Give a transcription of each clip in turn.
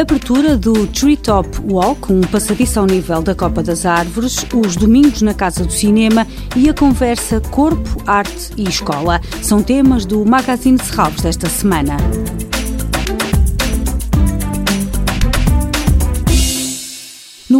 abertura do Treetop Walk, um passadiço ao nível da Copa das Árvores, os domingos na Casa do Cinema e a conversa Corpo, Arte e Escola. São temas do Magazine Serralves desta semana.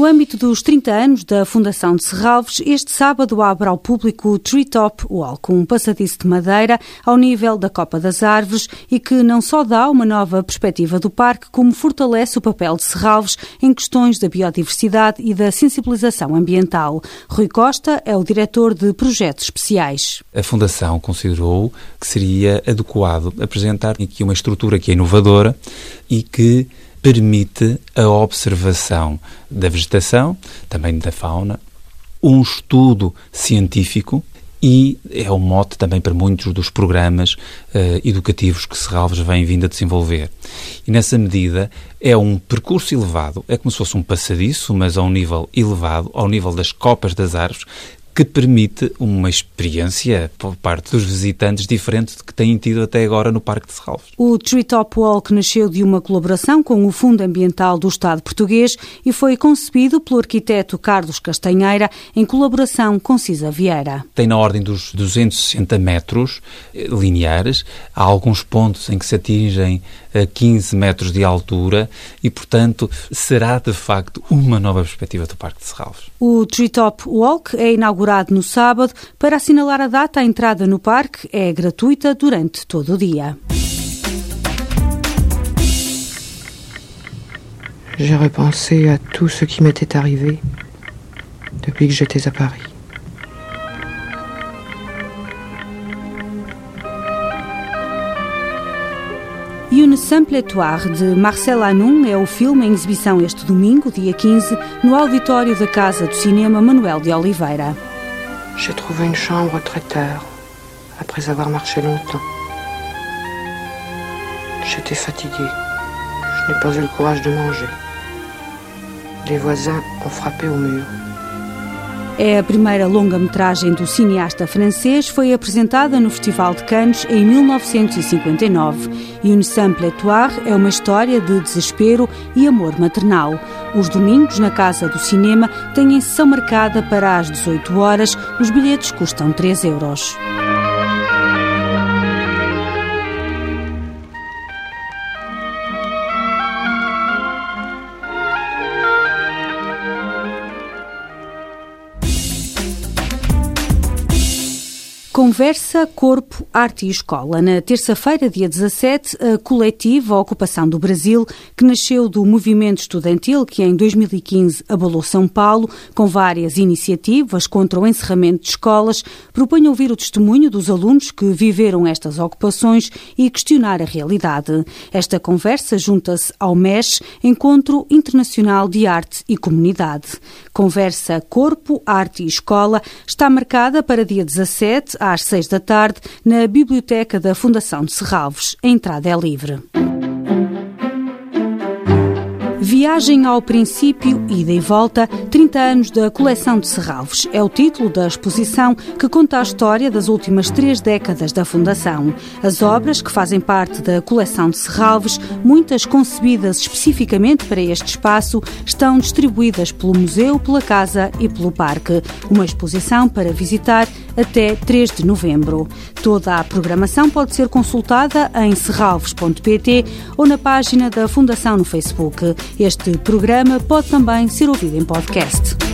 No âmbito dos 30 anos da Fundação de Serralves, este sábado abre ao público o Treetop Walk, um passadiço de madeira ao nível da Copa das Árvores e que não só dá uma nova perspectiva do parque, como fortalece o papel de Serralves em questões da biodiversidade e da sensibilização ambiental. Rui Costa é o diretor de projetos especiais. A Fundação considerou que seria adequado apresentar aqui uma estrutura que é inovadora e que permite a observação da vegetação, também da fauna, um estudo científico e é o um mote também para muitos dos programas uh, educativos que Serralves vem vindo a desenvolver. E nessa medida é um percurso elevado, é como se fosse um passadiço, mas a um nível elevado, ao nível das copas das árvores, que permite uma experiência por parte dos visitantes diferente do que têm tido até agora no Parque de Serralves. O Treetop Walk nasceu de uma colaboração com o Fundo Ambiental do Estado português e foi concebido pelo arquiteto Carlos Castanheira em colaboração com Cisa Vieira. Tem na ordem dos 260 metros eh, lineares, há alguns pontos em que se atingem a 15 metros de altura e, portanto, será de facto uma nova perspectiva do Parque de Serralves. O Treetop Walk é inaugurado no sábado. Para assinalar a data, a entrada no parque é gratuita durante todo o dia. J'ai repensé à tout ce qui m'était arrivé depuis que j'étais à Paris. Une Simple Étoire, de Marcel Anum, é o filme em exibição este domingo, dia 15, no auditório da Casa do Cinema Manuel de Oliveira. J'ai trouvé une chambre très tard, après avoir marché longtemps. J'étais fatigué. Je n'ai pas eu le courage de manger. Les voisins ont frappé au mur. É a primeira longa-metragem do cineasta francês, foi apresentada no Festival de Cannes em 1959. Une Simple é uma história de desespero e amor maternal. Os domingos, na Casa do Cinema, têm sessão marcada para às 18 horas. Os bilhetes custam 3 euros. Conversa Corpo, Arte e Escola. Na terça-feira, dia 17, a coletiva Ocupação do Brasil, que nasceu do movimento estudantil que em 2015 abalou São Paulo, com várias iniciativas contra o encerramento de escolas, propõe ouvir o testemunho dos alunos que viveram estas ocupações e questionar a realidade. Esta conversa junta-se ao MES, Encontro Internacional de Arte e Comunidade. Conversa Corpo, Arte e Escola está marcada para dia 17 às seis da tarde na Biblioteca da Fundação de Serralves. A entrada é livre. Viagem ao princípio, ida e volta, 30 anos da coleção de Serralves. É o título da exposição que conta a história das últimas três décadas da Fundação. As obras que fazem parte da coleção de Serralves, muitas concebidas especificamente para este espaço, estão distribuídas pelo museu, pela casa e pelo parque. Uma exposição para visitar até 3 de novembro. Toda a programação pode ser consultada em serralves.pt ou na página da Fundação no Facebook. Este programa pode também ser ouvido em podcast.